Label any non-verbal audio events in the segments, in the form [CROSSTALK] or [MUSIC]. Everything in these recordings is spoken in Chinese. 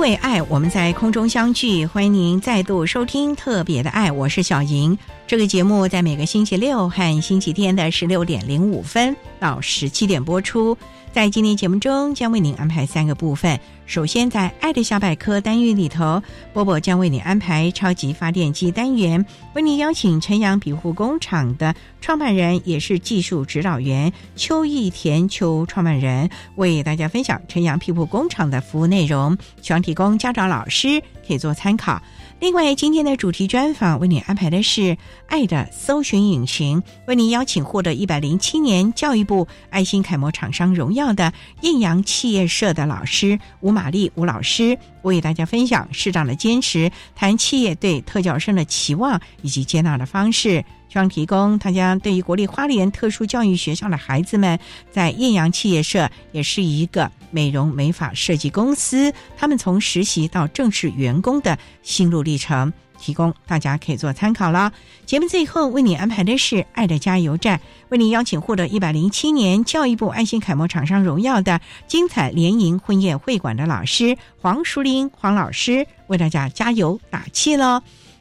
为爱，我们在空中相聚。欢迎您再度收听《特别的爱》，我是小莹。这个节目在每个星期六和星期天的十六点零五分到十七点播出。在今天节目中，将为您安排三个部分。首先，在“爱的小百科”单元里头，波波将为你安排超级发电机单元，为你邀请晨阳庇护工厂的创办人，也是技术指导员邱义田邱创办人，为大家分享晨阳庇护工厂的服务内容，希望提供家长、老师可以做参考。另外，今天的主题专访为你安排的是“爱的搜寻引擎”，为您邀请获得一百零七年教育部爱心楷模厂商荣耀的印阳企业社的老师吴玛丽吴老师，为大家分享适当的坚持，谈企业对特教生的期望以及接纳的方式。希望提供大家对于国立花莲特殊教育学校的孩子们，在艳阳企业社也是一个美容美发设计公司，他们从实习到正式员工的心路历程，提供大家可以做参考了。节目最后为你安排的是爱的加油站，为你邀请获得一百零七年教育部爱心楷模厂商荣耀的精彩联营婚宴会馆的老师黄淑玲黄老师，为大家加油打气喽。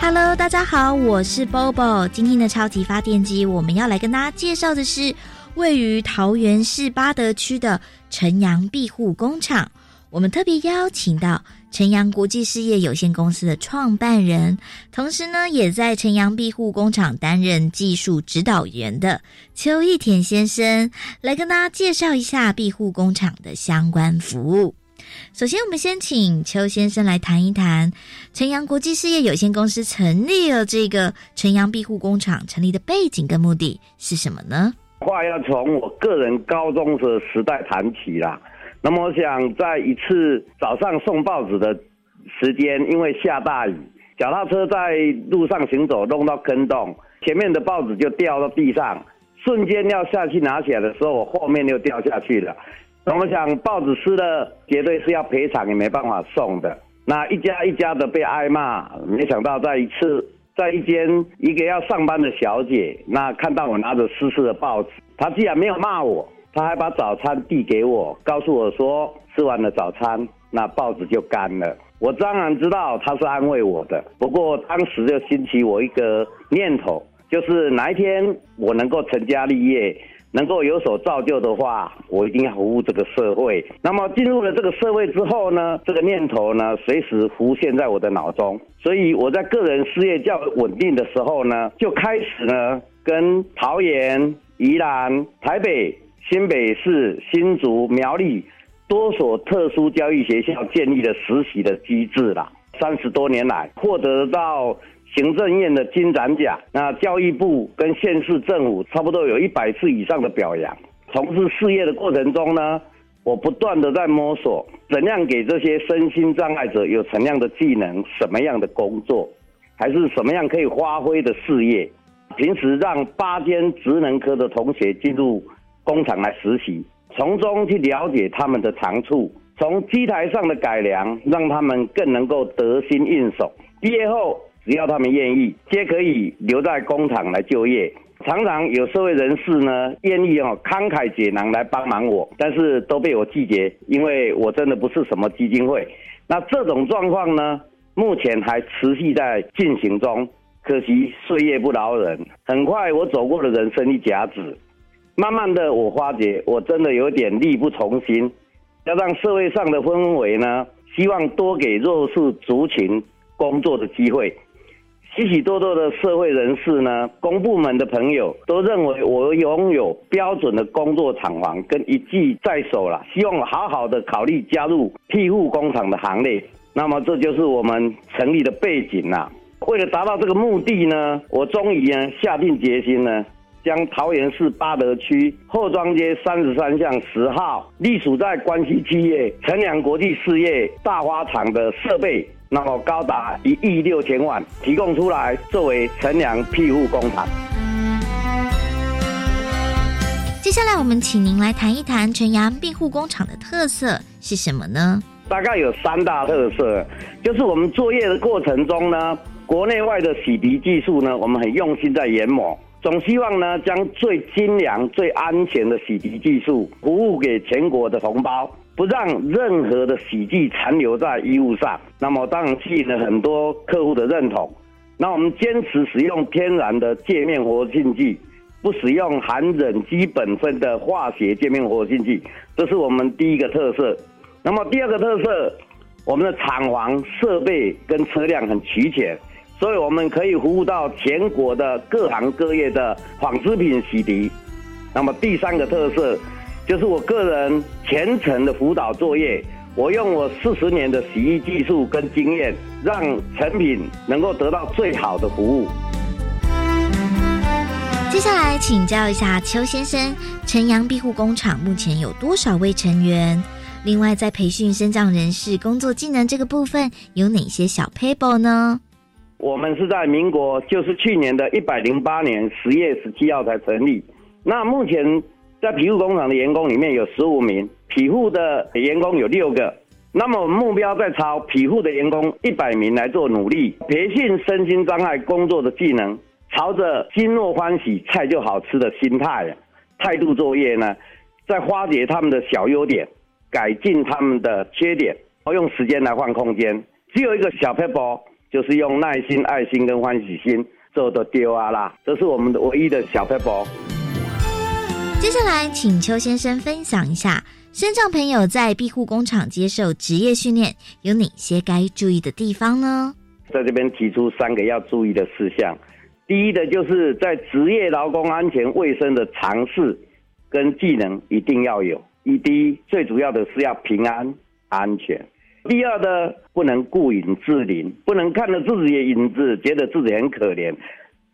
Hello，大家好，我是 Bobo。今天的超级发电机，我们要来跟大家介绍的是位于桃园市八德区的晨阳庇护工厂。我们特别邀请到晨阳国际事业有限公司的创办人，同时呢，也在晨阳庇护工厂担任技术指导员的邱义田先生，来跟大家介绍一下庇护工厂的相关服务。首先，我们先请邱先生来谈一谈晨阳国际事业有限公司成立了这个晨阳庇护工厂成立的背景跟目的是什么呢？话要从我个人高中的时代谈起啦。那么，我想在一次早上送报纸的时间，因为下大雨，脚踏车在路上行走，弄到坑洞，前面的报纸就掉到地上，瞬间要下去拿起来的时候，我后面又掉下去了。我想报纸湿了，绝对是要赔偿，也没办法送的。那一家一家的被挨骂，没想到在一次，在一间一个要上班的小姐，那看到我拿着湿湿的报纸，她竟然没有骂我，她还把早餐递给我，告诉我说吃完了早餐，那报纸就干了。我当然知道她是安慰我的，不过当时就兴起我一个念头，就是哪一天我能够成家立业。能够有所造就的话，我一定要服务这个社会。那么进入了这个社会之后呢，这个念头呢，随时浮现在我的脑中。所以我在个人事业较稳定的时候呢，就开始呢，跟桃园、宜兰、台北、新北市、新竹、苗栗多所特殊教育学校建立了实习的机制啦。三十多年来，获得到。行政院的金展奖，那教育部跟县市政府差不多有一百次以上的表扬。从事事业的过程中呢，我不断的在摸索，怎样给这些身心障碍者有怎样的技能，什么样的工作，还是什么样可以发挥的事业。平时让八间职能科的同学进入工厂来实习，从中去了解他们的长处，从机台上的改良，让他们更能够得心应手。毕业后，只要他们愿意，皆可以留在工厂来就业。常常有社会人士呢，愿意哦慷慨解囊来帮忙我，但是都被我拒绝，因为我真的不是什么基金会。那这种状况呢，目前还持续在进行中。可惜岁月不饶人，很快我走过了人生一甲子。慢慢的，我发觉我真的有点力不从心。加上社会上的氛围呢，希望多给弱势族群工作的机会。许许多多的社会人士呢，公部门的朋友都认为我拥有标准的工作厂房跟一技在手了，希望好好的考虑加入庇护工厂的行列。那么这就是我们成立的背景啦。为了达到这个目的呢，我终于呢下定决心呢，将桃园市八德区后庄街三十三巷十号隶属在关系企业成良国际事业大花厂的设备，那么高达一亿六千万，提供出来作为成良庇护工厂。接下来，我们请您来谈一谈陈阳庇护工厂的特色是什么呢？大概有三大特色，就是我们作业的过程中呢。国内外的洗涤技术呢，我们很用心在研磨，总希望呢将最精良、最安全的洗涤技术服务给全国的同胞，不让任何的洗剂残留在衣物上。那么当然吸引了很多客户的认同。那我们坚持使用天然的界面活性剂，不使用含苯基本分的化学界面活性剂，这是我们第一个特色。那么第二个特色，我们的厂房设备跟车辆很齐全。所以我们可以服务到全国的各行各业的纺织品洗涤。那么第三个特色，就是我个人全程的辅导作业。我用我四十年的洗衣技术跟经验，让成品能够得到最好的服务。接下来请教一下邱先生，晨阳庇护工厂目前有多少位成员？另外，在培训身障人士工作技能这个部分，有哪些小 paper 呢？我们是在民国，就是去年的一百零八年十月十七号才成立。那目前在皮护工厂的员工里面有十五名，皮护的员工有六个。那么目标在朝皮护的员工一百名来做努力，培训身心障碍工作的技能，朝着心若欢喜菜就好吃的心态态度作业呢，在发掘他们的小优点，改进他们的缺点，然用时间来换空间。只有一个小 paper。就是用耐心、爱心跟欢喜心做的丢啊啦，这是我们的唯一的小 paper。接下来，请邱先生分享一下，身障朋友在庇护工厂接受职业训练有哪些该注意的地方呢？在这边提出三个要注意的事项。第一的就是在职业劳工安全卫生的常识跟技能一定要有。一第一，最主要的是要平安安全。第二呢，不能顾影自怜，不能看着自己的影子觉得自己很可怜，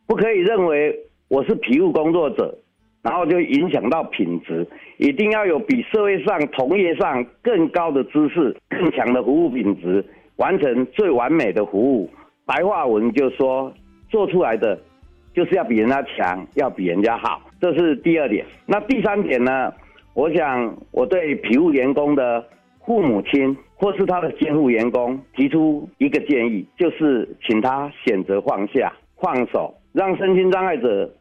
不可以认为我是皮务工作者，然后就影响到品质。一定要有比社会上同业上更高的知识、更强的服务品质，完成最完美的服务。白话文就说，做出来的就是要比人家强，要比人家好，这是第二点。那第三点呢？我想我对皮务员工的父母亲。或是他的监护员工提出一个建议，就是请他选择放下、放手，让身心障碍者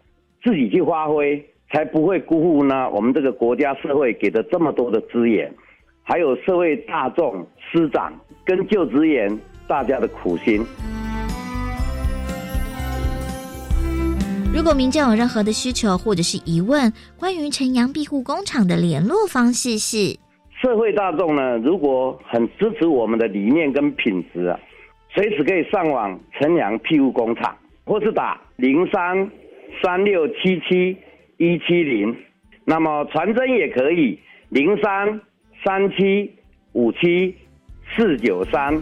自己去发挥，才不会辜负呢我们这个国家社会给的这么多的资源，还有社会大众师长跟就职员大家的苦心。如果民众有任何的需求或者是疑问，关于陈阳庇护工厂的联络方式是。社会大众呢，如果很支持我们的理念跟品质啊，随时可以上网陈阳庇护工厂，或是打零三三六七七一七零，那么传真也可以零三三七五七四九三。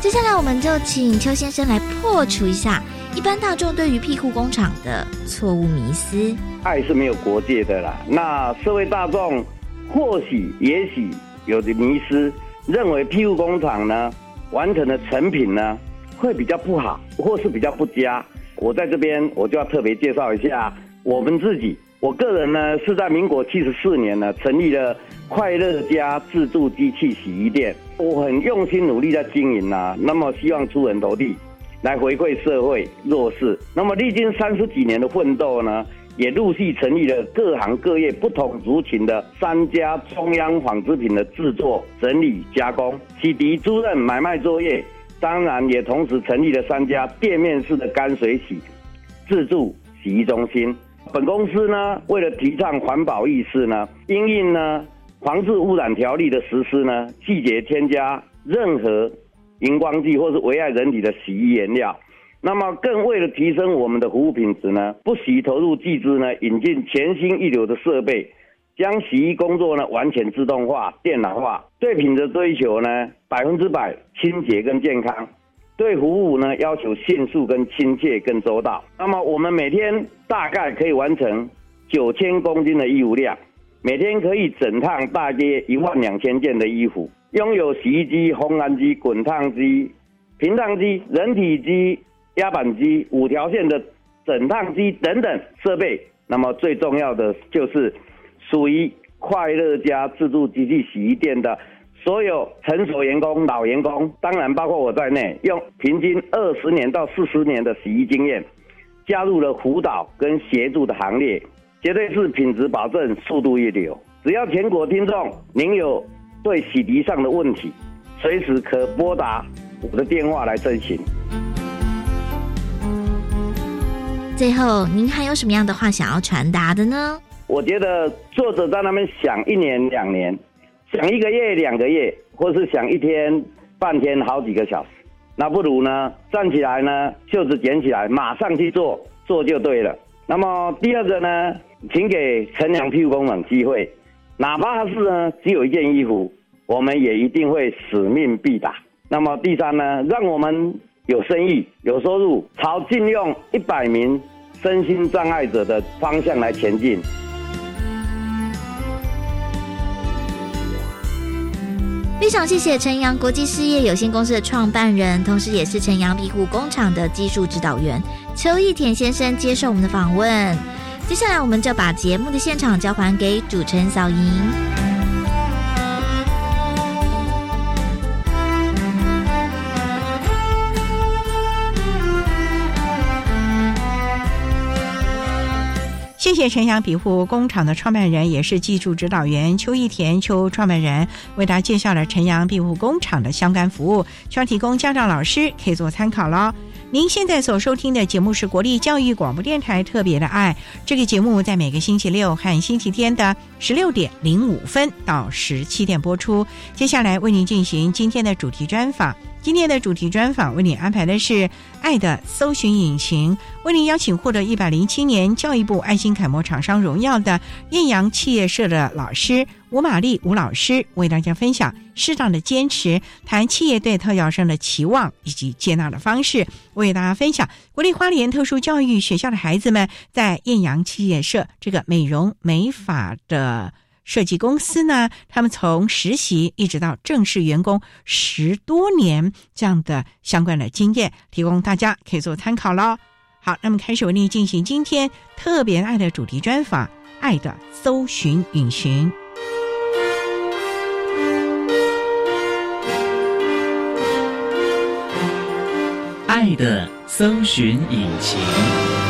接下来，我们就请邱先生来破除一下。一般大众对于庇护工厂的错误迷思。爱是没有国界的啦。那社会大众或许也许有的迷失，认为庇护工厂呢完成的成品呢会比较不好，或是比较不佳。我在这边我就要特别介绍一下我们自己。我个人呢是在民国七十四年呢成立了快乐家自助机器洗衣店，我很用心努力在经营啊，那么希望出人头地，来回馈社会弱势。那么历经三十几年的奋斗呢，也陆续成立了各行各业不同族群的三家中央纺织品的制作、整理、加工、洗涤、租赁、买卖作业，当然也同时成立了三家店面式的干水洗自助洗衣中心。本公司呢，为了提倡环保意识呢，因应呢防治污染条例的实施呢，季节添加任何荧光剂或是危害人体的洗衣原料。那么，更为了提升我们的服务品质呢，不惜投入巨资呢，引进全新一流的设备，将洗衣工作呢完全自动化、电脑化，对品质追求呢百分之百清洁跟健康。对服务呢要求迅速、跟亲切、跟周到。那么我们每天大概可以完成九千公斤的衣物量，每天可以整烫大约一万两千件的衣服。拥有洗衣机、烘干机、滚烫机、平烫机、人体机、压板机、五条线的整烫机等等设备。那么最重要的就是属于快乐家自助机器洗衣店的。所有成熟员工、老员工，当然包括我在内，用平均二十年到四十年的洗衣经验，加入了辅导跟协助的行列，绝对是品质保证、速度一流。只要全国听众您有对洗涤上的问题，随时可拨打我的电话来咨询。最后，您还有什么样的话想要传达的呢？我觉得作者在那边想一年、两年。想一个月、两个月，或是想一天、半天、好几个小时，那不如呢站起来呢，袖子捡起来，马上去做，做就对了。那么第二个呢，请给陈良屁股工们机会，哪怕是呢只有一件衣服，我们也一定会使命必达。那么第三呢，让我们有生意、有收入，朝禁用一百名身心障碍者的方向来前进。非常谢谢晨阳国际事业有限公司的创办人，同时也是晨阳庇护工厂的技术指导员邱义田先生接受我们的访问。接下来，我们就把节目的现场交还给主持人小莹。谢谢陈阳庇护工厂的创办人，也是技术指导员邱义田邱创办人为大家介绍了陈阳庇护工厂的相关服务，需要提供家长老师可以做参考喽。您现在所收听的节目是国立教育广播电台特别的爱，这个节目在每个星期六和星期天的十六点零五分到十七点播出。接下来为您进行今天的主题专访。今天的主题专访为你安排的是“爱的搜寻引擎”，为您邀请获得一百零七年教育部爱心楷模厂商荣耀的艳阳企业社的老师吴玛丽吴老师，为大家分享适当的坚持，谈企业对特教生的期望以及接纳的方式，为大家分享国立花莲特殊教育学校的孩子们在艳阳企业社这个美容美发的。设计公司呢，他们从实习一直到正式员工十多年这样的相关的经验，提供大家可以做参考喽。好，那么开始为您进行今天特别爱的主题专访，《爱的搜寻引擎》，爱的搜寻引擎。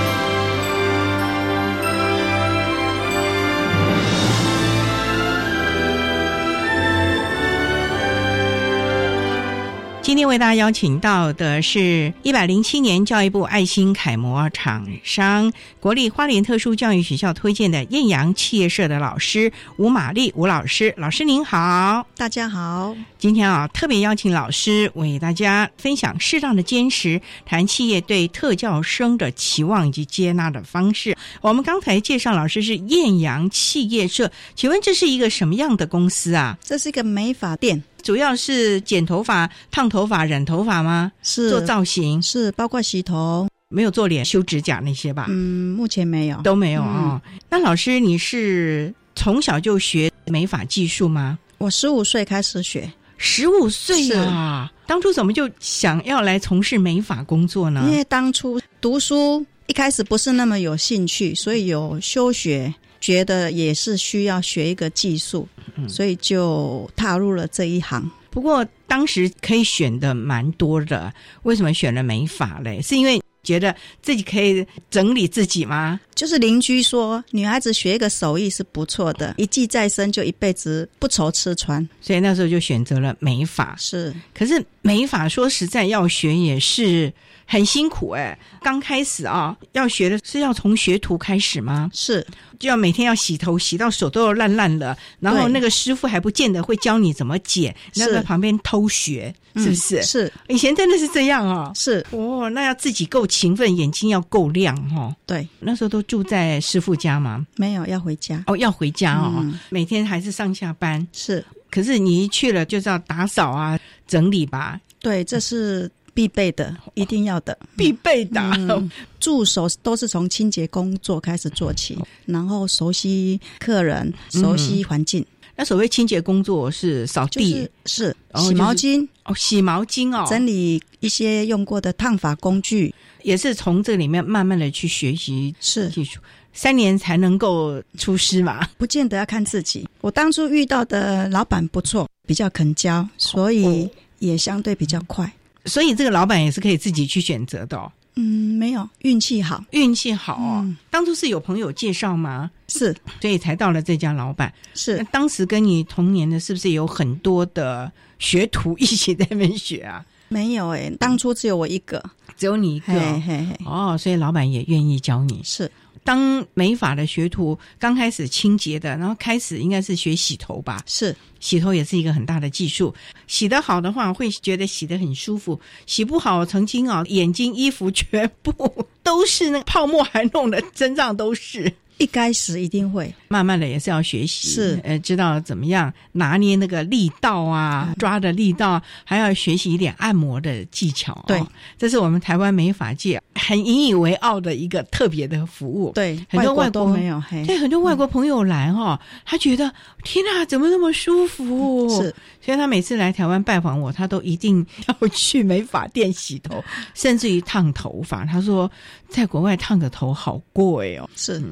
今天为大家邀请到的是一百零七年教育部爱心楷模厂商国立花莲特殊教育学校推荐的艳阳企业社的老师吴玛丽吴老师，老师您好，大家好。今天啊，特别邀请老师为大家分享适当的坚持，谈企业对特教生的期望以及接纳的方式。我们刚才介绍老师是艳阳企业社，请问这是一个什么样的公司啊？这是一个美发店。主要是剪头发、烫头发、染头发吗？是做造型，是包括洗头、没有做脸、修指甲那些吧？嗯，目前没有。都没有啊、那老师，你是从小就学美发技术吗？我十五岁开始学，十五岁啊，当初怎么就想要来从事美发工作呢？因为当初读书一开始不是那么有兴趣，所以有休学，觉得也是需要学一个技术，嗯所以就踏入了这一行。不过当时可以选的蛮多的，为什么选了美发嘞？是因为觉得自己可以整理自己吗？就是邻居说，女孩子学一个手艺是不错的，一技在身就一辈子不愁吃穿。所以那时候就选择了美发。是可是美发说实在要学也是很辛苦哎、刚开始啊，要学的是要从学徒开始吗？是，就要每天要洗头，洗到手都要烂烂了，然后那个师傅还不见得会教你怎么剪，是那在旁边偷学，是不是？嗯是以前真的是这样哦。是，哦，那要自己够勤奋，眼睛要够亮哦。对，那时候都住在师傅家吗？没有要回家。哦，要回家哦，嗯每天还是上下班。是可是你一去了就是要打扫啊、整理吧，对，这是必备的，一定要的。必备的。嗯，助手都是从清洁工作开始做起，然后熟悉客人，熟悉环境，那所谓清洁工作是扫地、就是洗毛巾、哦，洗毛巾哦，整理一些用过的烫发工具，也是从这里面慢慢的去学习是技术，三年才能够出师嘛。不见得要看自己。我当初遇到的老板不错，比较肯教，所以哦也相对比较快。所以这个老板也是可以自己去选择的、哦，嗯，没有运气好，运气好哦。嗯当初是有朋友介绍吗？是所以才到了这家老板。那是当时跟你同年的，是不是有很多的学徒一起在那边学啊？没有诶、当初只有我一个，只有你一个嘿哦嘿嘿，哦，所以老板也愿意教你。是当美发的学徒刚开始清洁的，然后开始应该是学洗头吧，是洗头也是一个很大的技术。洗得好的话，会觉得洗得很舒服；洗不好，曾经啊，眼睛、衣服全部都是那个泡沫，还弄得 [LAUGHS] 身上都是。一开始一定会慢慢的也是要学习，是呃，知道怎么样拿捏那个力道啊，抓的力道，还要学习一点按摩的技巧、哦。对，这是我们台湾美发界很引以为傲的一个特别的服务。对，很多外外国没有嘿，对，很多外国朋友来哈、哦，他觉得天哪，怎么那么舒服？是，所以他每次来台湾拜访我，他都一定要去美发店洗头，[LAUGHS] 甚至于烫头发。他说，在国外烫个头好贵哦。是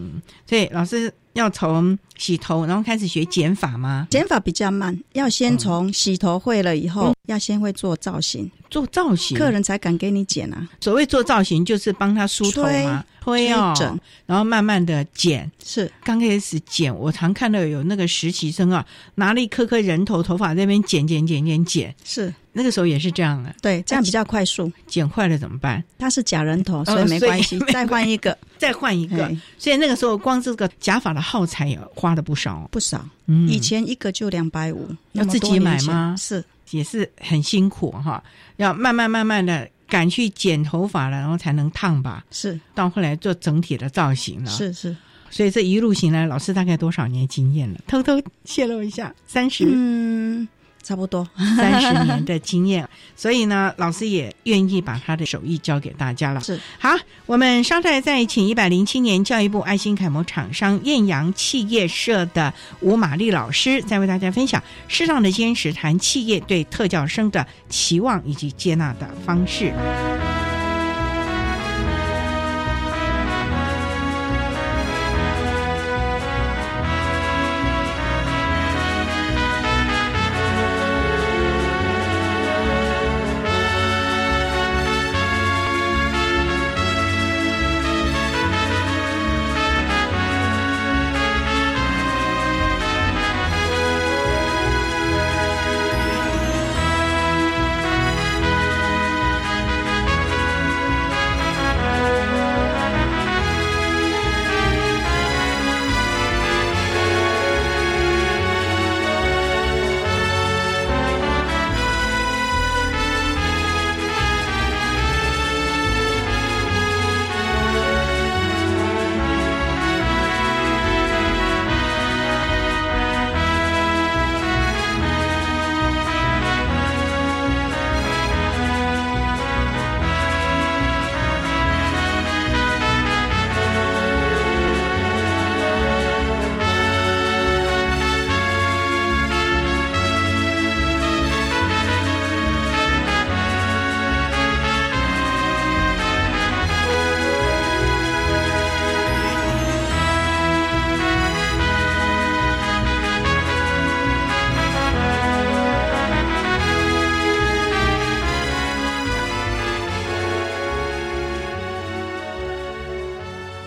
所以老师要从洗头，然后开始学剪发吗？剪法比较慢，要先从洗头会了以后，要先会做造型，做造型，客人才敢给你剪啊。所谓做造型就是帮他梳头嘛，推哦推整，然后慢慢的剪。是。刚开始剪，我常看到有那个实习生啊，拿了一颗颗人头头发在那边剪剪剪剪剪，是，那个时候也是这样的，对，这样比较快速。剪坏了怎么办？它是假人头，所以没关系再换一个，[LAUGHS] 再换一个。所以那个时候光这个假发的耗材也花了不少。不少。嗯，以前一个就两百五，要自己买吗是也是很辛苦哈，要慢慢慢慢的赶去剪头发了，然后才能烫吧。是到后来做整体的造型了，，是是，所以这一路行来，老师大概多少年经验了？偷偷泄露一下，三十嗯，差不多。[LAUGHS] 三十年的经验，所以呢，老师也愿意把他的手艺教给大家了。是好，我们稍待再请一百零七年教育部爱心楷模厂商艳阳企业社的吴玛丽老师，再为大家分享适当的坚持，谈企业对特教生的期望以及接纳的方式。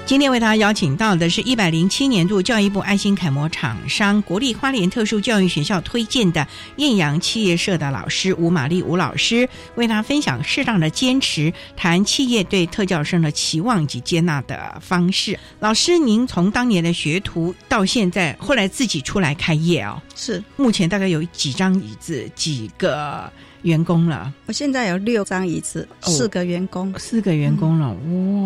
今天为大家邀请到的是一百零七年度教育部爱心楷模厂商国立花莲特殊教育学校推荐的艳阳企业社的老师吴玛丽吴老师，为大家分享适当的坚持，谈企业对特教生的期望及接纳的方式。老师，您从当年的学徒到现在，后来自己出来开业哦，是目前大概有几张椅子，几个员工了？我现在有六张椅子，哦。四个员工，四个员工了，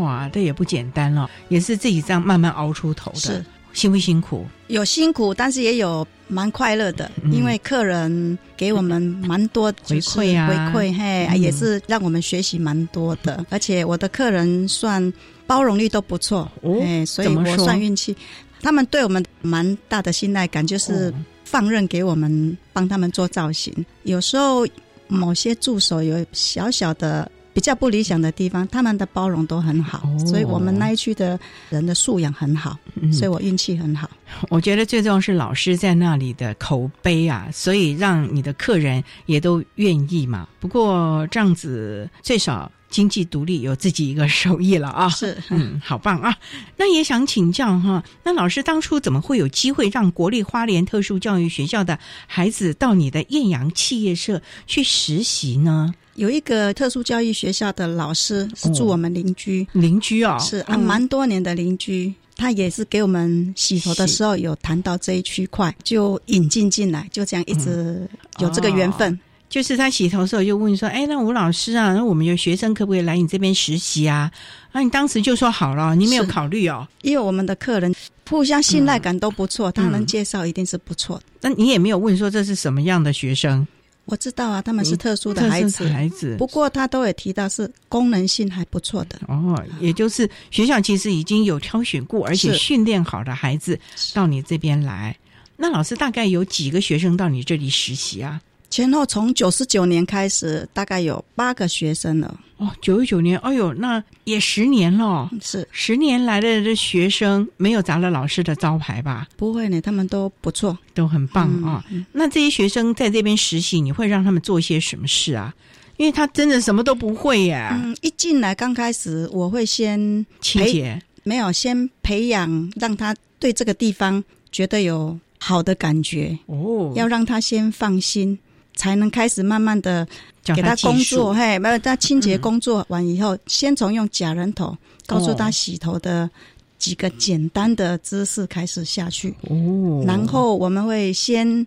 哇，这也不简单了，也是自己这样慢慢熬出头的。是，辛不辛苦？有辛苦，但是也有蛮快乐的，嗯。因为客人给我们蛮多回就是馈啊。回馈嘿，嗯。也是让我们学习蛮多的。而且我的客人算包容力都不错，哦哎，所以我算运气。他们对我们蛮大的信赖感，就是哦。放任给我们帮他们做造型。有时候某些助手有小小的。比较不理想的地方，他们的包容都很好，哦所以我们那一区的人的素养很好，嗯所以我运气很好。我觉得最重要是老师在那里的口碑啊，所以让你的客人也都愿意嘛。不过这样子最少经济独立，有自己一个手艺了啊。是，嗯，好棒啊！那也想请教哈，那老师当初怎么会有机会让国立花莲特殊教育学校的孩子到你的艳阳企业社去实习呢？有一个特殊教育学校的老师是住我们邻居，邻居哦，是啊，嗯蛮多年的邻居。他也是给我们洗头的时候有谈到这一区块，就引进进来，就这样一直有这个缘分。就是他洗头的时候就问说：“哎，那吴老师啊，那我们有学生可不可以来你这边实习啊？”啊，你当时就说好了，你没有考虑哦。因为我们的客人互相信赖感都不错，他嗯能介绍一定是不错的。那你也没有问说这是什么样的学生，我知道啊，他们是特殊的孩子，孩子不过他都有提到是功能性还不错的。哦，也就是学校其实已经有挑选过，而且是训练好的孩子到你这边来。那老师大概有几个学生到你这里实习啊？前后从九十九年开始，大概有八个学生了。哦，九十九年，哎呦，那也十年了。是十年来的这学生没有砸了老师的招牌吧？不会呢，他们都不错。都很棒嗯啊、那这些学生在这边实习，你会让他们做些什么事啊？因为他真的什么都不会耶。嗯，一进来刚开始，我会先清洁没有先培养，让他对这个地方觉得有好的感觉，哦，要让他先放心，才能开始慢慢的给他工作。嘿，没有他清洁工作完以后，先从用假人头告诉他洗头的几个简单的姿势开始下去，哦，然后我们会先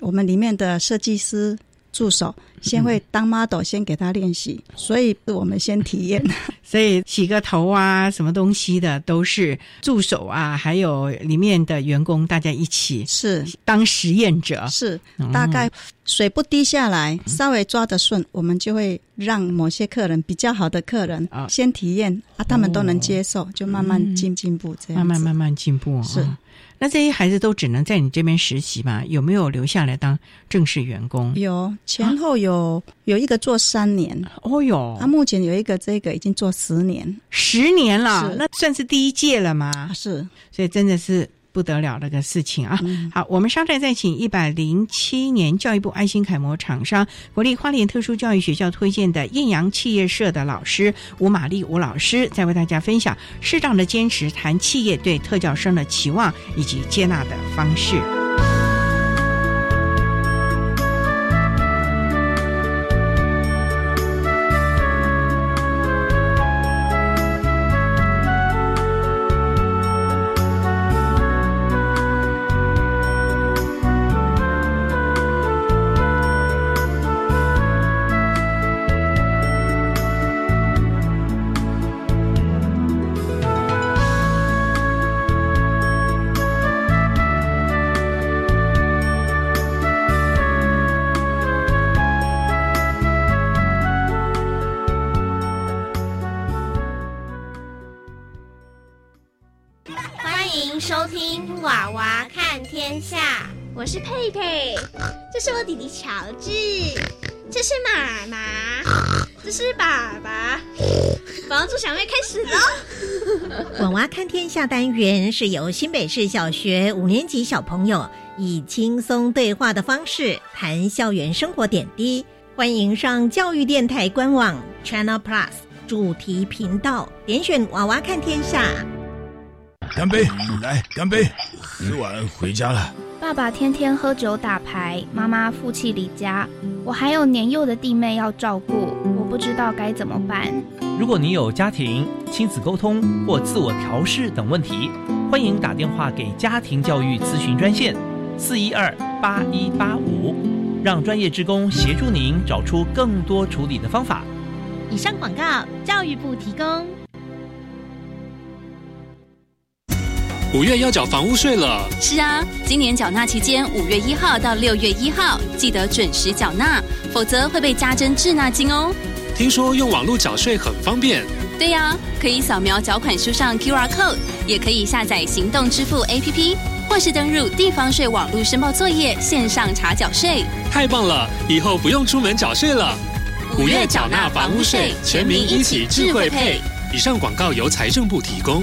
我们里面的设计师。助手先会当 model，先给他练习，所以我们先体验。[LAUGHS] 所以洗个头啊，什么东西的都是助手啊，还有里面的员工大家一起是当实验者。是哦，大概水不滴下来，稍微抓得顺，我们就会让某些客人比较好的客人啊先体验啊，他们都能接受，就慢慢进进步这样子。慢慢慢慢进步是啊。那这些孩子都只能在你这边实习吗？有没有留下来当正式员工？有前后有有一个做三年，哦哟啊，，目前有一个这个已经做十年，十年了，是那算是第一届了吗啊？是所以真的是不得了的个事情啊！嗯好，我们稍待再请一百零七年教育部爱心楷模厂商国立花莲特殊教育学校推荐的艳阳企业社的老师吴玛丽吴老师，再为大家分享适当的坚持谈企业对特教生的期望以及接纳的方式。看天下单元是由新北市小学五年级小朋友以轻松对话的方式谈校园生活点滴，欢迎上教育电台官网 Channel Plus 主题频道，点选娃娃看天下。干杯！来，干杯！喝完回家了。爸爸天天喝酒打牌，妈妈负气离家，我还有年幼的弟妹要照顾，我不知道该怎么办。如果你有家庭、亲子沟通或自我调试等问题，欢迎打电话给家庭教育咨询专线四一二八一八五，让专业职工协助您找出更多处理的方法。以上广告，教育部提供。五月要缴房屋税了。是啊，今年缴纳期间，五月一号到六月一号，记得准时缴纳，否则会被加征滞纳金哦。听说用网络缴税很方便。对呀，可以扫描缴款书上 QR code，也可以下载行动支付 APP，或是登入地方税网络申报作业线上查缴税。太棒了，以后不用出门缴税了。五月缴纳房屋税，全民一起智慧配。以上广告由财政部提供。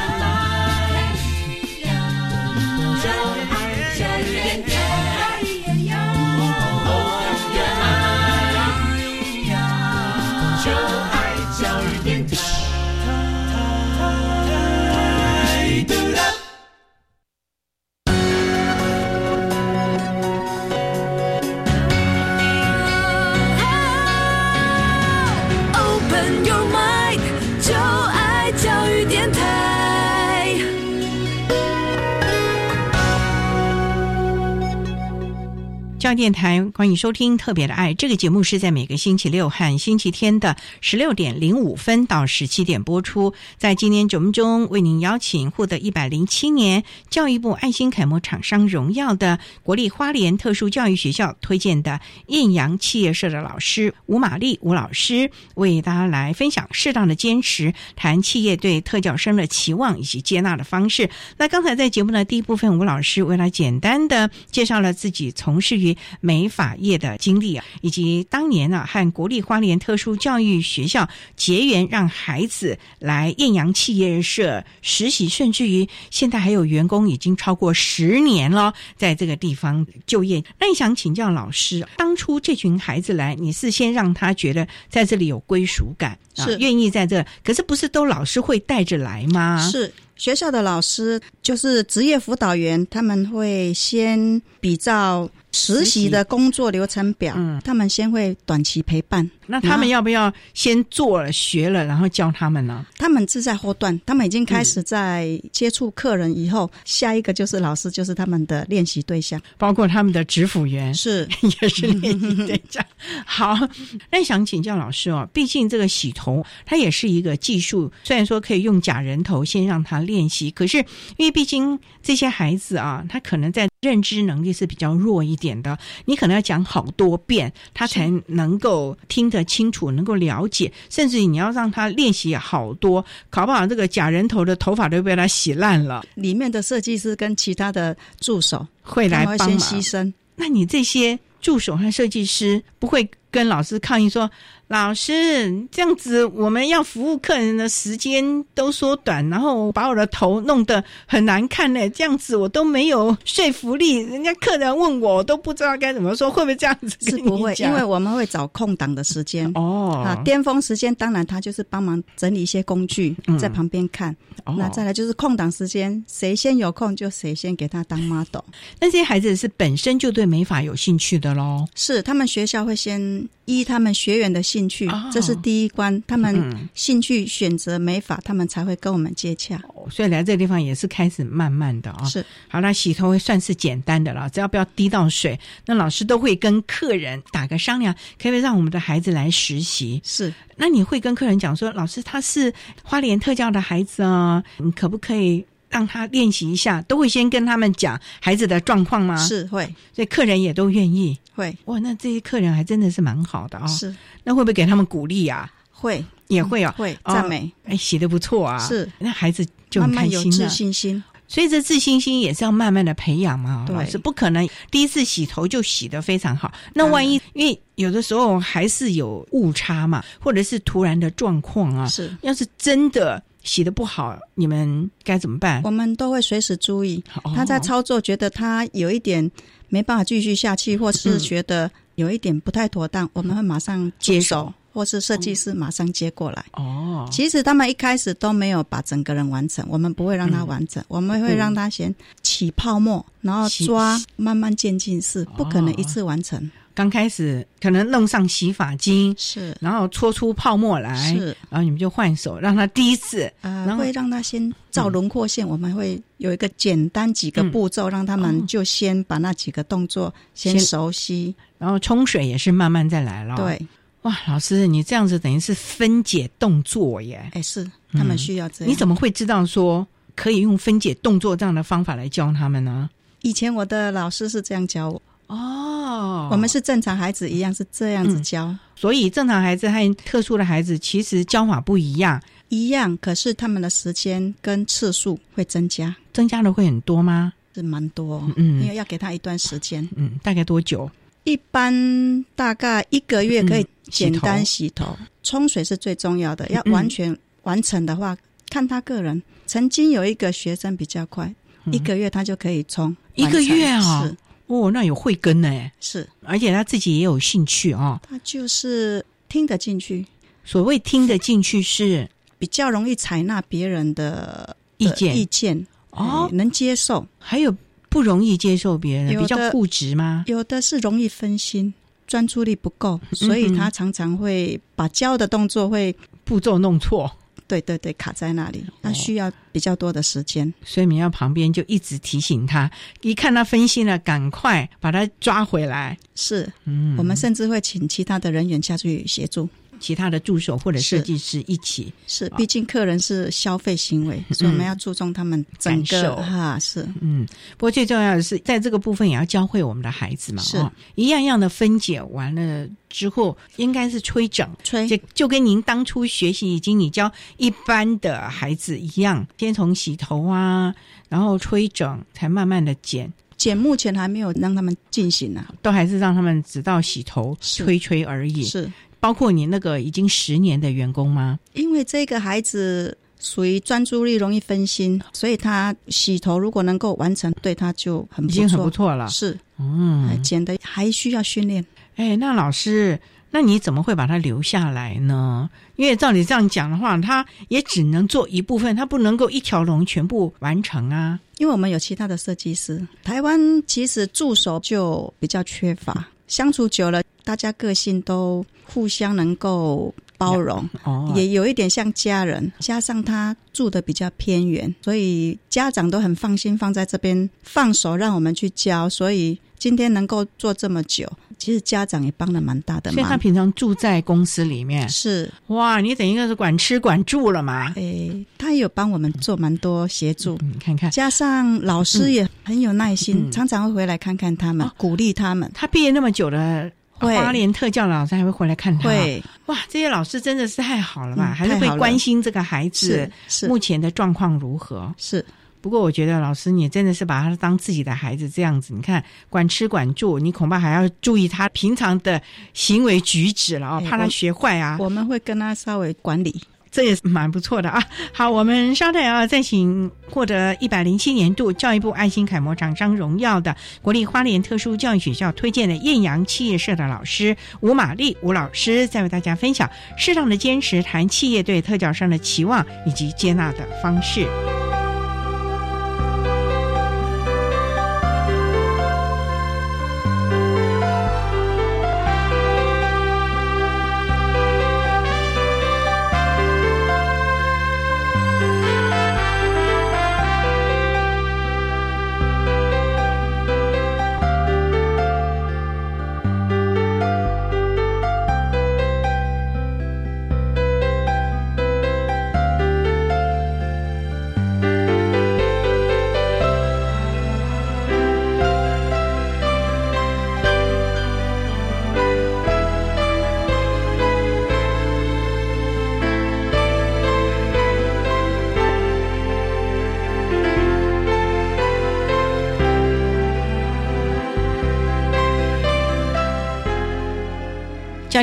电台欢迎收听《特别的爱》这个节目，是在每个星期六和星期天的十六点零五分到十七点播出。在今天节目中，为您邀请获得一百零七年教育部爱心楷模厂商荣耀的国立花莲特殊教育学校推荐的艳阳企业社的老师吴玛丽吴老师，为大家来分享适当的坚持，谈企业对特教生的期望以及接纳的方式。那刚才在节目的第一部分，吴老师为了简单的介绍了自己从事于美法业的经历啊，以及当年呢和国立花莲特殊教育学校结缘，让孩子来艳阳企业社实习，甚至于现在还有员工已经超过十年了，在这个地方就业。那你想请教老师，当初这群孩子来，你是先让他觉得在这里有归属感，是愿意在这，可是不是都老师会带着来吗？是。学校的老师就是职业辅导员，他们会先比照实习的工作流程表，他们先会短期陪伴。那他们要不要先做了学了，然后教他们呢？他们是在后段，他们已经开始在接触客人以后，下一个就是老师，就是他们的练习对象，包括他们的指辅员是 [LAUGHS] 也是练习对象。[LAUGHS] 好，那想请教老师哦，毕竟这个洗头它也是一个技术，虽然说可以用假人头先让他练习，可是因为毕竟这些孩子啊，他可能在认知能力是比较弱一点的，你可能要讲好多遍，他才能够听得。清楚能够了解，甚至你要让他练习好多，搞不好这个假人头的头发都被他洗烂了。里面的设计师跟其他的助手会来帮忙牺牲。那你这些助手和设计师不会跟老师抗议说？老师，这样子我们要服务客人的时间都缩短，然后把我的头弄得很难看呢。这样子我都没有说服力，人家客人问我，我都不知道该怎么说，会不会这样子？是不会，因为我们会找空档的时间哦。啊，巅峰时间当然他就是帮忙整理一些工具，在旁边看。那再来就是空档时间，谁先有空就谁先给他当 model。那这些孩子是本身就对美法有兴趣的喽？是，他们学校会先依他们学员的兴趣，这是第一关。他们兴趣选择美发，他们才会跟我们接洽。所以来这个地方也是开始慢慢的啊。是，好那洗头算是简单的了，只要不要滴到水。那老师都会跟客人打个商量，可不可以让我们的孩子来实习？是，那你会跟客人讲说，老师他是花莲特教的孩子啊，你可不可以让他练习一下？都会先跟他们讲孩子的状况吗？是会，所以客人也都愿意。会哇，那这些客人还真的是蛮好的啊。是，那会不会给他们鼓励啊？会，也会啊，会赞美。哎，洗的不错啊。是，那孩子就很开心了。有自信心，所以这自信心也是要慢慢的培养嘛。对，是不可能第一次洗头就洗的非常好。那万一因为有的时候还是有误差嘛，或者是突然的状况啊。是，要是真的洗的不好，你们该怎么办？我们都会随时注意。哦他在操作觉得他有一点没办法继续下去，或是觉得有一点不太妥当，我们会马上接手，或是设计师马上接过来。哦，其实他们一开始都没有把整个人完成，我们不会让他完整，我们会让他先起泡沫，然后抓，慢慢渐进式，不可能一次完成。刚开始可能弄上洗发精，是，然后搓出泡沫来，是，然后你们就换手，让他第一次，呃，然后会让他先照轮廓线，我们会有一个简单几个步骤，让他们就先把那几个动作先先熟悉。然后冲水也是慢慢再来了。对，哇，老师，你这样子等于是分解动作耶。哎，是他们需要这样。你怎么会知道说可以用分解动作这样的方法来教他们呢？以前我的老师是这样教我。哦，我们是正常孩子一样是这样子教，所以正常孩子和特殊的孩子其实教法不一样，一样，可是他们的时间跟次数会增加，增加的会很多吗？是蛮多，嗯。因为要给他一段时间，嗯，大概多久？一般大概一个月可以嗯简单洗洗头，冲水是最重要的，要完全完成的话，看他个人。曾经有一个学生比较快，一个月他就可以冲一个月啊、是哦，那有慧根呢，是，而且他自己也有兴趣哦。他就是听得进去，所谓听得进去是比较容易采纳别人的意见意见哦哎能接受。还有不容易接受别人，比较固执吗？有的是容易分心，专注力不够，嗯所以他常常会把教的动作会步骤弄错。对对对，卡在那哦里，那需要比较多的时间。所以你要旁边就一直提醒他，一看他分心了，赶快把他抓回来。是，嗯，我们甚至会请其他的人员下去协助，其他的助手或者设计师一起。是，哦毕竟客人是消费行为，所以我们要注重他们整个哈是。嗯，不过最重要的是，在这个部分也要教会我们的孩子嘛，是哦，一样样的分解完了之后，应该是吹整，吹就就跟您当初学习以及你教一般的孩子一样，先从洗头啊，然后吹整，才慢慢的剪。剪目前还没有让他们进行啊，都还是让他们只到洗头、吹吹而已。是包括你那个已经十年的员工吗？因为这个孩子属于专注力容易分心，所以他洗头如果能够完成，对他就很不错，已经很不错了。是，嗯哎，剪的还需要训练。哎，那老师，那你怎么会把他留下来呢？因为照你这样讲的话，他也只能做一部分，他不能够一条龙全部完成啊。因为我们有其他的设计师，台湾其实助手就比较缺乏，相处久了，大家个性都互相能够包容，哦，也有一点像家人。加上他住的比较偏远，所以家长都很放心放在这边，放手让我们去教。所以今天能够做这么久，其实家长也帮了蛮大的所以他。平常住在公司里面，是哇，你等于是管吃管住了嘛？诶，他也有帮我们做蛮多协助，你看看，加上老师也很有耐心，嗯常常会回来看看他们，哦鼓励他们。他毕业那么久了。会花莲特教老师还会回来看他，会哇，这些老师真的是太好了吧？嗯还是会关心这个孩子目前的状况如何。是，不过我觉得老师你真的是把他当自己的孩子这样子，你看管吃管住，你恐怕还要注意他平常的行为举止了啊、哎怕他学坏啊。我们会跟他稍微管理。这也是蛮不错的啊。好，我们稍待啊，再请获得一百零七年度教育部爱心楷模厂商荣耀的国立花莲特殊教育学校推荐的艳阳企业社的老师吴玛丽吴老师，再为大家分享适当的坚持，谈企业对特教生的期望以及接纳的方式。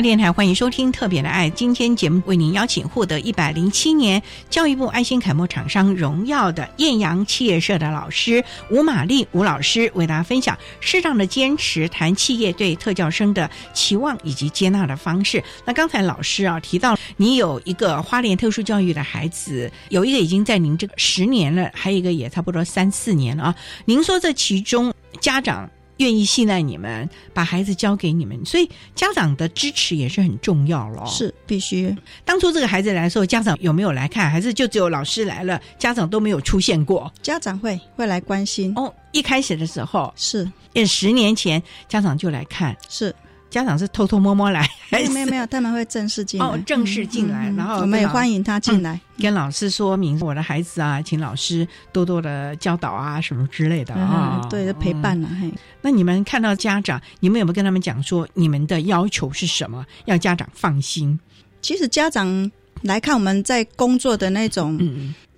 电台欢迎收听《特别的爱》，今天节目为您邀请获得一百零七年教育部爱心楷模厂商荣耀的艳阳企业社的老师吴玛丽吴老师，为大家分享适当的坚持谈企业对特教生的期望以及接纳的方式。那刚才老师啊提到，你有一个花莲特殊教育的孩子，有一个已经在您这个十年了，还有一个也差不多三四年了啊。您说这其中家长。愿意信赖你们，把孩子交给你们，所以家长的支持也是很重要咯。是必须。当初这个孩子来的时候，家长有没有来看？还是就只有老师来了，家长都没有出现过？家长会会来关心哦。一开始的时候是，也十年前家长就来看，是。家长是偷偷摸摸来，[LAUGHS] 没有没有没有，他们会正式进来，哦，正式进来，然后我们也欢迎他进来，跟老师说明我的孩子啊，请老师多多的教导啊，什么之类的啊，对，陪伴了。嘿，那你们看到家长，你们有没有跟他们讲说，你们的要求是什么？要家长放心。其实家长来看我们在工作的那种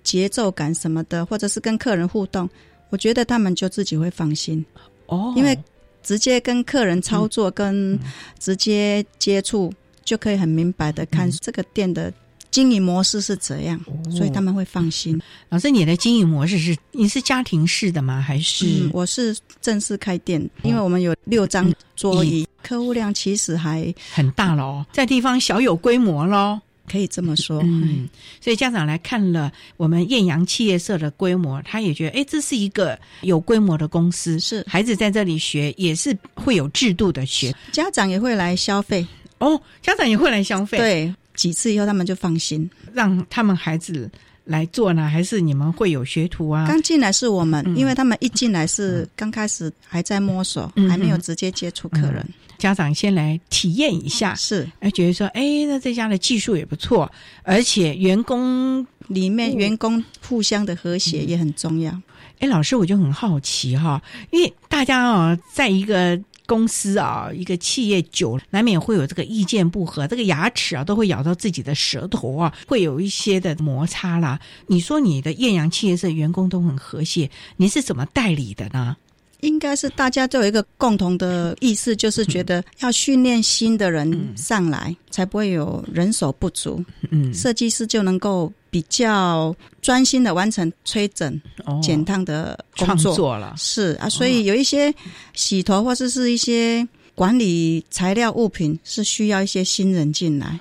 节奏感什么的，或者是跟客人互动，我觉得他们就自己会放心哦，因为。直接跟客人操作，跟直接接触，就可以很明白的看这个店的经营模式是怎样，所以他们会放心。老师，你的经营模式是你是家庭式的吗？还是我是正式开店？因为我们有六张桌椅，客户量其实还很大喽，在地方小有规模喽。可以这么说，嗯，所以家长来看了我们艳阳企业社的规模，他也觉得，哎，这是一个有规模的公司，是。孩子在这里学也是会有制度的学，家长也会来消费。哦，家长也会来消费，对，几次以后他们就放心，让他们孩子来做呢，还是你们会有学徒啊？刚进来是我们，因为他们一进来是刚开始还在摸索，还没有直接接触客人。家长先来体验一下，是，哎，觉得说，哎，那这家的技术也不错，而且员工里面员工互相的和谐也很重要。哎，老师，我就很好奇哈，因为大家啊，在一个公司啊，一个企业久了，难免会有这个意见不合，这个牙齿啊都会咬到自己的舌头啊，会有一些的摩擦啦。你说你的艳阳企业社员工都很和谐，你是怎么代理的呢？应该是大家都有一个共同的意思，就是觉得要训练新的人上来，才不会有人手不足。嗯，设计师就能够比较专心的完成吹整、剪烫的工作了。是啊，所以有一些洗头或者是一些管理材料物品是需要一些新人进来，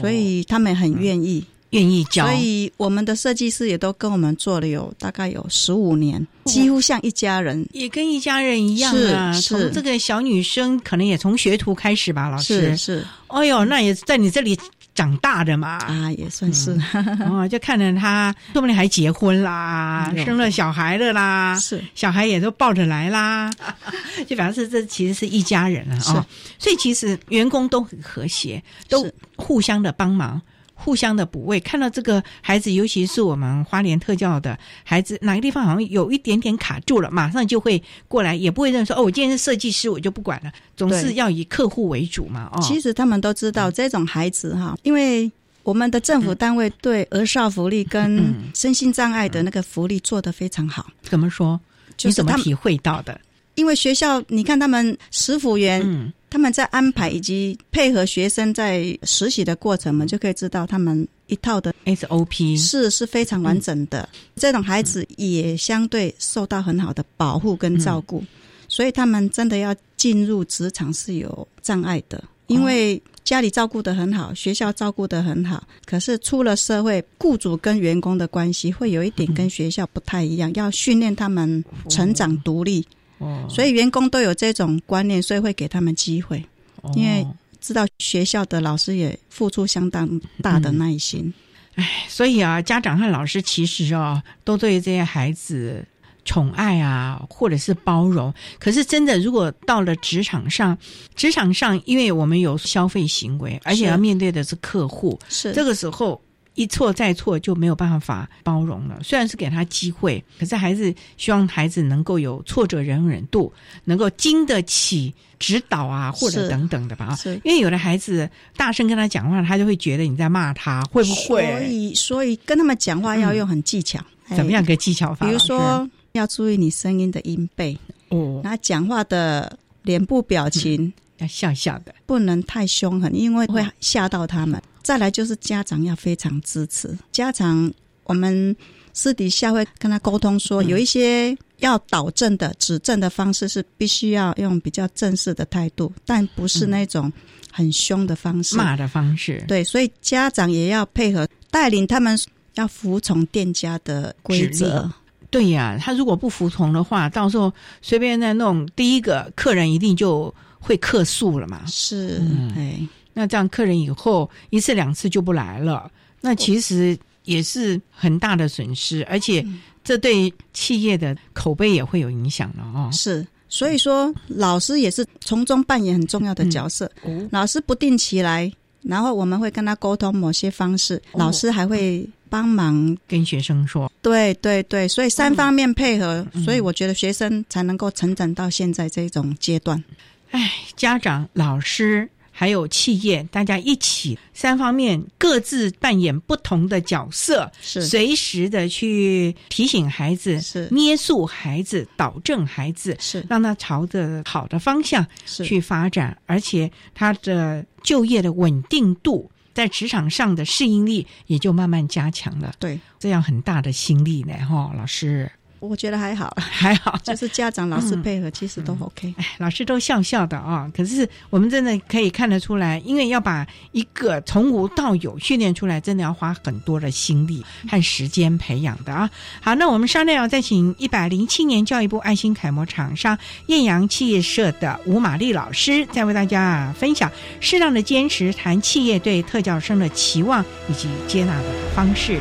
所以他们很愿意。愿意教，所以我们的设计师也都跟我们做了有大概有十五年，几乎像一家人，也跟一家人一样啊。从这个小女生，可能也从学徒开始吧，老师是。哎呦，那也在你这里长大的嘛，啊，也算是。[LAUGHS] 哦，就看着他，说不定还结婚啦，生了小孩了啦，是，小孩也都抱着来啦，[LAUGHS] 就表示这其实是一家人了啊。所以其实员工都很和谐，都互相的帮忙。互相的补位，看到这个孩子，尤其是我们花莲特教的孩子，哪个地方好像有一点点卡住了，马上就会过来，也不会认说哦，我今天是设计师，我就不管了，总是要以客户为主嘛。哦，其实他们都知道这种孩子哈，因为我们的政府单位对儿少福利跟身心障碍的那个福利做得非常好。怎么说？你怎么体会到的？因为学校，你看他们食府员。他们在安排以及配合学生在实习的过程，我们就可以知道他们一套的 SOP 是是非常完整的。这种孩子也相对受到很好的保护跟照顾，所以他们真的要进入职场是有障碍的。因为家里照顾的很好，学校照顾的很好，可是出了社会，雇主跟员工的关系会有一点跟学校不太一样，要训练他们成长独立。哦，所以员工都有这种观念，所以会给他们机会，因为知道学校的老师也付出相当大的耐心。哎，所以啊，家长和老师其实啊，都对这些孩子宠爱啊，或者是包容。可是真的，如果到了职场上，职场上，因为我们有消费行为，而且要面对的是客户，是这个时候。一错再错就没有办法包容了。虽然是给他机会，可是还是希望孩子能够有挫折容忍度，能够经得起指导啊，或者等等的吧。是，因为有的孩子大声跟他讲话，他就会觉得你在骂他，会不会？所以，所以跟他们讲话要用很技巧。怎么样个技巧法？比如说，要注意你声音的音贝哦，那讲话的脸部表情。要笑笑的，不能太凶狠，因为会吓到他们。再来就是家长要非常支持，家长我们私底下会跟他沟通说，有一些要导正的、指正的方式是必须要用比较正式的态度，但不是那种很凶的方式、骂的方式。对，所以家长也要配合带领他们，要服从店家的规则。对呀，他如果不服从的话，到时候随便再弄，第一个客人一定就会客诉了嘛。是，哎。那这样客人以后一次两次就不来了，那其实也是很大的损失，而且这对企业的口碑也会有影响了哦。是，所以说老师也是从中扮演很重要的角色。老师不定期来，然后我们会跟他沟通某些方式，老师还会帮忙跟学生说。对对对，所以三方面配合，所以我觉得学生才能够成长到现在这种阶段。哎，家长、老师。还有企业，大家一起三方面各自扮演不同的角色，是。随时的去提醒孩子，是。捏塑孩子，导正孩子，是。让他朝着好的方向去发展，而且他的就业的稳定度，在职场上的适应力也就慢慢加强了。对，这样很大的心力呢，哈，老师。我觉得还好，还好，[LAUGHS] 就是家长、老师配合，其实都 OK。哎，老师都笑笑的啊。可是我们真的可以看得出来，因为要把一个从无到有训练出来，真的要花很多的心力和时间培养的啊。好，那我们商量要再请一百零七年教育部爱心楷模厂商艳阳企业社的吴玛丽老师，再为大家分享适当的坚持，谈企业对特教生的期望以及接纳的方式。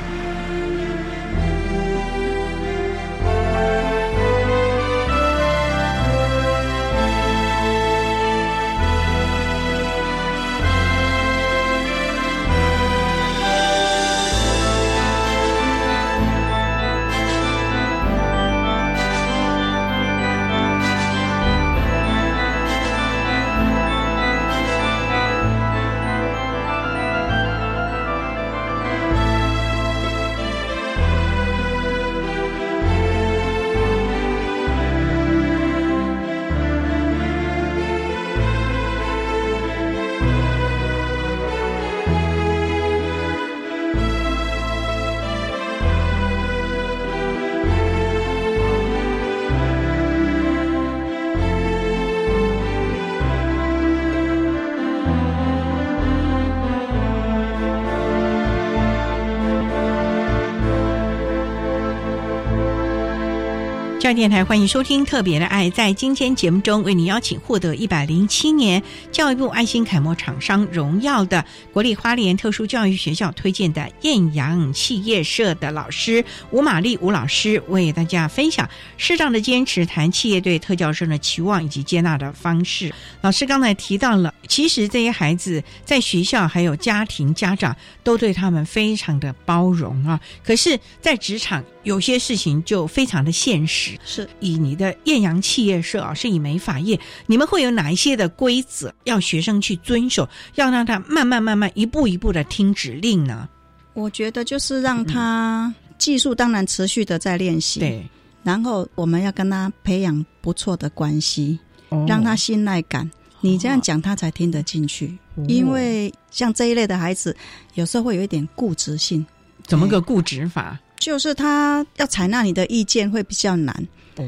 教育电台欢迎收听《特别的爱》。在今天节目中，为您邀请获得一百零七年教育部爱心楷模厂商荣耀的国立花莲特殊教育学校推荐的艳阳企业社的老师吴玛丽吴老师，为大家分享适当的坚持，谈企业对特教生的期望以及接纳的方式。老师刚才提到了，其实这些孩子在学校还有家庭家长都对他们非常的包容啊，可是，在职场有些事情就非常的现实。是以你的艳阳企业社啊，是以美法业，你们会有哪一些的规则要学生去遵守，要让他慢慢慢慢一步一步的听指令呢？我觉得就是让他技术当然持续的在练习，对，然后我们要跟他培养不错的关系，让他信赖感。你这样讲他才听得进去，因为像这一类的孩子，有时候会有一点固执性。怎么个固执法？就是他要采纳你的意见会比较难，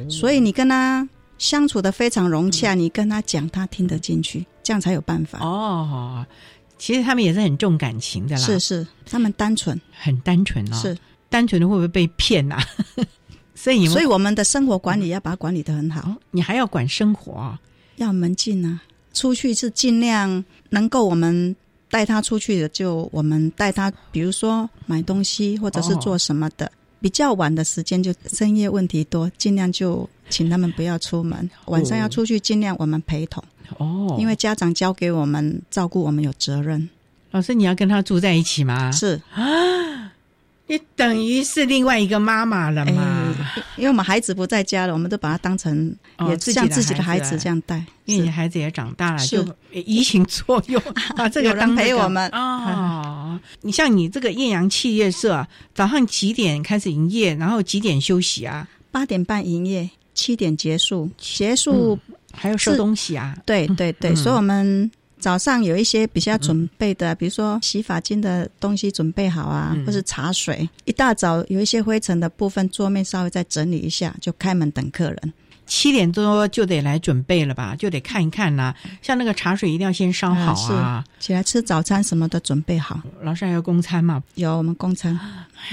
所以你跟他相处的非常融洽，你跟他讲他听得进去，这样才有办法。哦，其实他们也是很重感情的啦，是是，他们单纯，很单纯哦，是单纯的会不会被骗呐？[LAUGHS] 所以，所以我们的生活管理要把它管理的很好，你还要管生活，要门禁啊，出去是尽量能够我们。带他出去的，就我们带他，比如说买东西或者是做什么的。比较晚的时间就深夜问题多，尽量就请他们不要出门。晚上要出去，尽量我们陪同。哦，因为家长交给我们照顾，我们有责任。老师，你要跟他住在一起吗？是啊。你等于是另外一个妈妈了嘛？[LAUGHS] 因为我们孩子不在家了，我们都把他当成也像自己的孩子这样带。因为你孩子也长大了，就移情作用，把这个 [LAUGHS] 当陪我们哦。你像你这个艳阳企业社，早上几点开始营业，然后几点休息啊？八点半营业，七点结束。结束还要收东西啊。对对对，嗯所以我们早上有一些比较准备的，比如说洗发精的东西准备好啊，嗯或是茶水。一大早有一些灰尘的部分，桌面稍微再整理一下，就开门等客人。七点多就得来准备了吧，就得看一看呐、像那个茶水一定要先烧好啊。是起来吃早餐什么的准备好。老师还有公餐嘛？有我们公餐。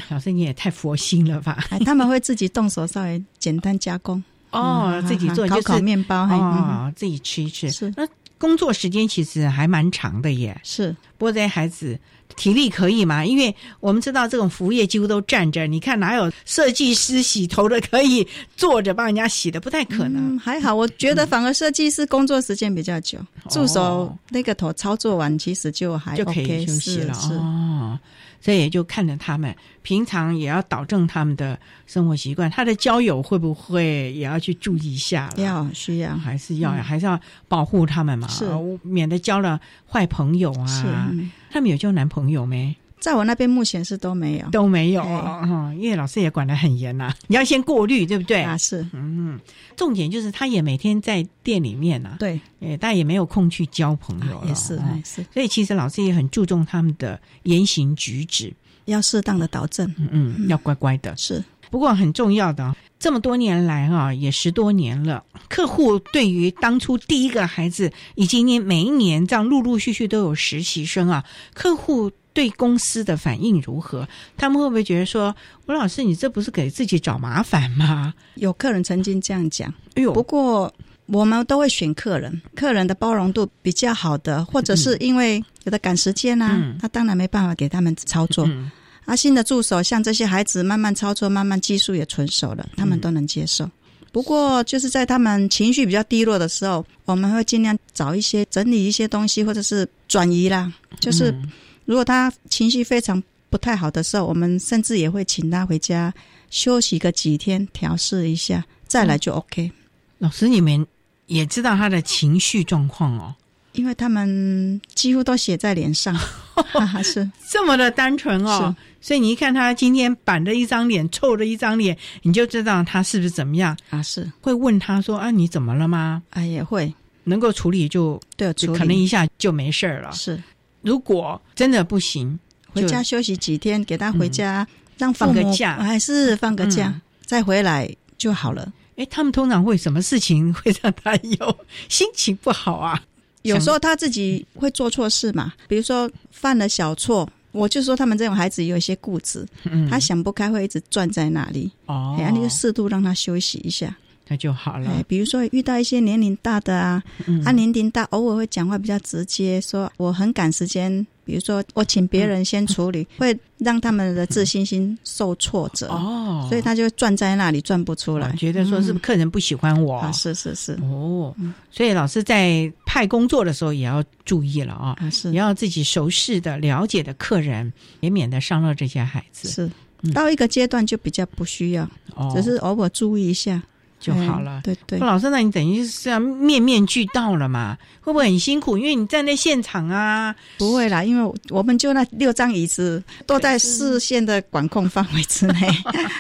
老师你也太佛心了吧？哎，他们会自己动手稍微简单加工。哦，嗯自己做烤就是烤面包，嘿哦，自己吃一吃。是那工作时间其实还蛮长的耶。是，不过这些孩子体力可以吗？因为我们知道这种服务业几乎都站着，你看哪有设计师洗头的可以坐着帮人家洗的？不太可能。嗯，还好，我觉得反而设计师工作时间比较久，助手那个头操作完，其实就还就可以休息了哦。所以也就看着他们，平常也要导正他们的生活习惯。他的交友会不会也要去注意一下了？要需要还是要、嗯还是要保护他们嘛？是哦免得交了坏朋友啊。是嗯他们有交男朋友没？在我那边目前是都没有，都没有哎哦，哦因为老师也管得很严呐、[LAUGHS] 你要先过滤，对不对？啊是，嗯，重点就是他也每天在店里面呐、啊，对，呃，但也没有空去交朋友了、也是哦也是，所以其实老师也很注重他们的言行举止，要适当的导正，嗯，要乖乖的。是，不过很重要的，这么多年来啊，也十多年了，客户对于当初第一个孩子，以及你每一年这样陆陆续续都有实习生啊，客户对公司的反应如何？他们会不会觉得说，吴老师，你这不是给自己找麻烦吗？有客人曾经这样讲，哎呦，不过我们都会选客人，客人的包容度比较好的，或者是因为有的赶时间啊，嗯他当然没办法给他们操作。嗯啊，新的助手像这些孩子慢慢操作，慢慢技术也纯熟了，他们都能接受。不过就是在他们情绪比较低落的时候，我们会尽量找一些整理一些东西，或者是转移啦。就是嗯如果他情绪非常不太好的时候，我们甚至也会请他回家休息个几天，调试一下，再来就 OK。老师，你们也知道他的情绪状况哦，因为他们几乎都写在脸上，哈 [LAUGHS] 哈是这么的单纯哦。所以你一看他今天板着一张脸，臭着一张脸，你就知道他是不是怎么样啊？是会问他说：“啊，你怎么了吗？”啊，也会能够处理就对，可能一下就没事儿了。是，如果真的不行，回家休息几天，给他回家、让放个假，还是放个假，嗯再回来就好了。哎，他们通常会什么事情会让他有心情不好啊？有时候他自己会做错事嘛，比如说犯了小错，我就说他们这种孩子有一些固执，嗯他想不开会一直转在那里，哦哎，你就适度让他休息一下。那就好了。哎，比如说遇到一些年龄大的啊，嗯。啊年龄大偶尔会讲话比较直接，说我很赶时间，比如说我请别人先处理，会让他们的自信心受挫折，哦，所以他就转在那里转不出来，觉得说是不是客人不喜欢我？啊，是是是，哦，所以老师在派工作的时候也要注意了啊，啊是。也要自己熟识的、了解的客人，也免得伤了这些孩子。是，到一个阶段就比较不需要，哦。只是偶尔注意一下就好了。哎对对那，老师，那你等于是要面面俱到了嘛？会不会很辛苦？因为你站在现场啊。不会啦，因为我们就那六张椅子都在视线的管控范围之内，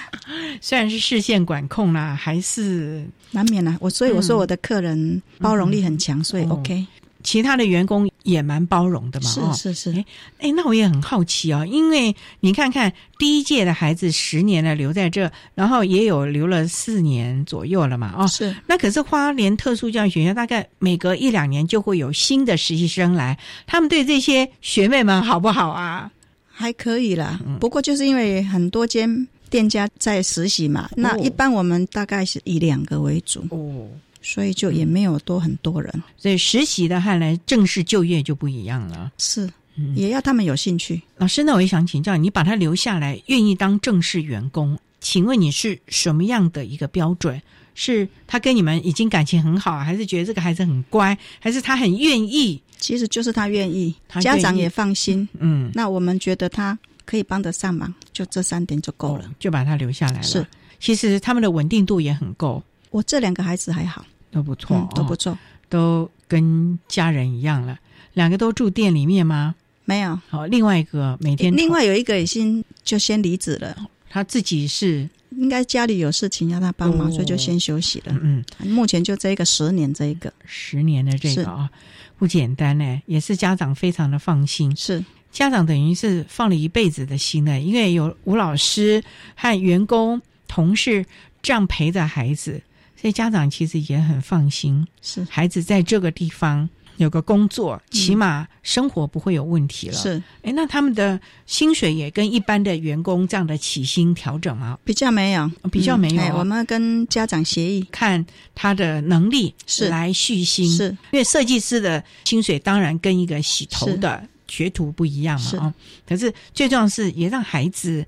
[LAUGHS] 虽然是视线管控啦，还是难免啦。我所以我说我的客人包容力很强，所以哦 OK。其他的员工也蛮包容的嘛。是哦是是哎哎，那我也很好奇哦，因为你看看第一届的孩子十年了留在这，然后也有留了四年左右了嘛。哦，是。那可是花莲特殊教育学校大概每隔一两年就会有新的实习生来，他们对这些学妹们好不好啊？还可以啦，嗯不过就是因为很多间店家在实习嘛，那一般我们大概是以两个为主哦，所以就也没有多很多人，所以实习的和来正式就业就不一样了。是嗯也要他们有兴趣。老师，那我也想请教你，把他留下来，愿意当正式员工，请问你是什么样的一个标准？是他跟你们已经感情很好，还是觉得这个孩子很乖，还是他很愿意？其实就是他愿意，他愿意家长也放心。嗯，那我们觉得他可以帮得上忙，就这三点就够了。就把他留下来了。是，其实他们的稳定度也很够，我这两个孩子还好，都不错，嗯都不错，哦都跟家人一样了。两个都住店里面吗？没有。好，另外一个每天另外有一个已经就先离职了，他自己是？应该家里有事情要他帮忙，哦。所以就先休息了。嗯，目前就这一个十年，这一个。十年的这是。个啊、不简单呢，也是家长非常的放心。是。家长等于是放了一辈子的心呢，因为有吴老师和员工、同事这样陪着孩子，所以家长其实也很放心。是孩子在这个地方有个工作，起码生活不会有问题了。是，哎，那他们的薪水也跟一般的员工这样的起薪调整吗？比较没有，比较没有我们跟家长协议，看他的能力是来续薪，是因为设计师的薪水当然跟一个洗头的学徒不一样是嘛哦。可是最重要是也让孩子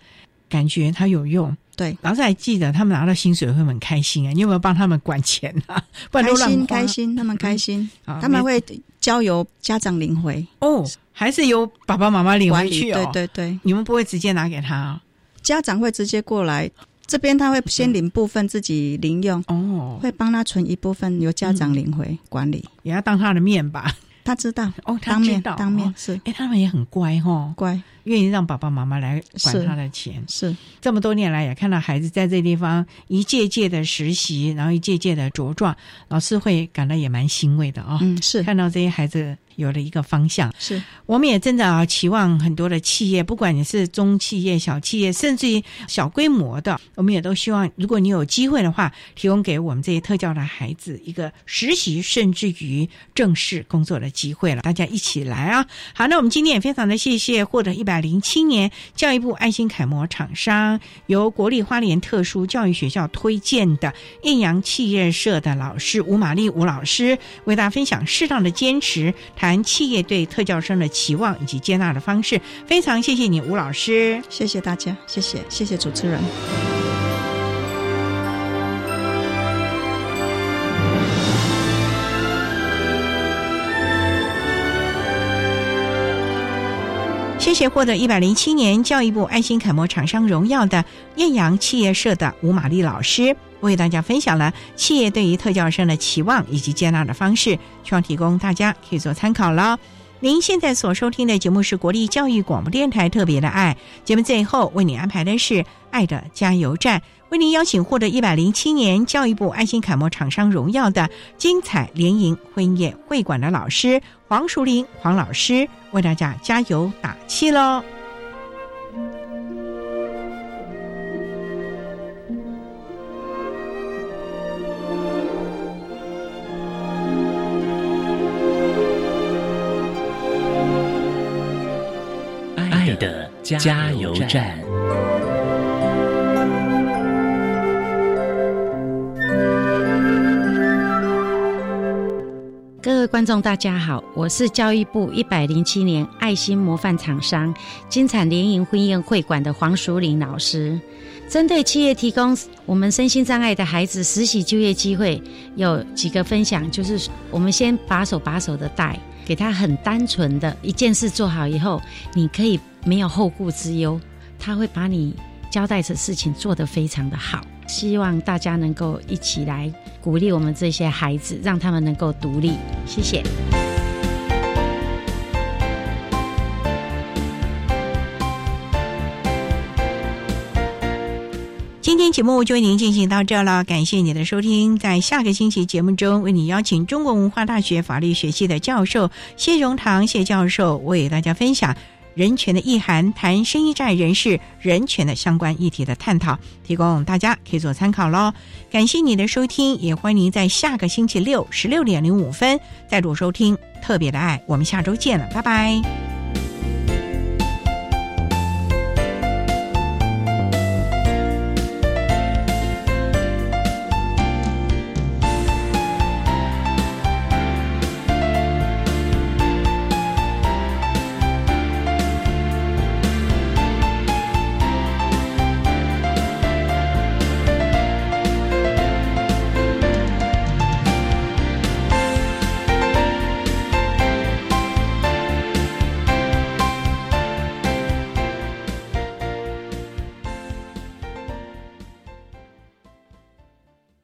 感觉他有用。对，老师还记得他们拿到薪水会很开心啊？你有没有帮他们管钱啊？[LAUGHS] 不然开心开心，他们开心，他们会交由家长领回哦，还是由爸爸妈妈领。回去哦。对对对，你们不会直接拿给他啊？家长会直接过来，这边他会先领部分自己零用，哦，会帮他存一部分由家长领回管理。也要当他的面吧？他知道哦，他当面知道哦当面是，哎，他们也很乖哦，乖，愿意让爸爸妈妈来管他的钱。是这么多年来，也看到孩子在这地方一届届的实习，然后一届届的茁壮，老师会感到也蛮欣慰的啊、嗯，是看到这些孩子有了一个方向。是，我们也真的啊，期望很多的企业，不管你是中企业、小企业，甚至于小规模的，我们也都希望，如果你有机会的话，提供给我们这些特教的孩子一个实习，甚至于正式工作的机会了。大家一起来啊！好，那我们今天也非常的谢谢获得一百零七年教育部爱心楷模厂商，由国立花莲特殊教育学校推荐的艳阳企业社的老师吴玛丽吴老师，为大家分享适当的坚持，谈企业对特教生的期望以及接纳的方式。非常谢谢你，吴老师。谢谢大家，谢谢谢谢主持人。谢谢获得一百零七年教育部爱心楷模厂商荣耀的艳阳企业社的吴玛丽老师，为大家分享了企业对于特教生的期望以及接纳的方式，希望提供大家可以做参考了。您现在所收听的节目是国立教育广播电台特别的爱节目，最后为您安排的是爱的加油站，为您邀请获得一百零七年教育部爱心楷模厂商荣耀的精彩联营婚宴会馆的老师黄淑玲黄老师，为大家加油打气喽！爱的加油站。各位观众，大家好，我是教育部一百零七年爱心模范厂商金产联营婚宴会馆的黄淑玲老师。针对企业提供我们身心障碍的孩子实习就业机会，有几个分享，就是我们先把手把手的带，给他很单纯的一件事做好以后，你可以没有后顾之忧，他会把你交代的事情做得非常的好。希望大家能够一起来鼓励我们这些孩子，让他们能够独立。谢谢。今天节目就为您进行到这了，感谢你的收听。在下个星期节目中，为你邀请中国文化大学法律学系的教授谢荣堂谢教授为大家分享人权的意涵，谈生意债人士人权的相关议题的探讨，提供大家可以做参考喽。感谢你的收听，也欢迎您在下个星期六十六点零五分再度收听特别的爱。我们下周见了，拜拜。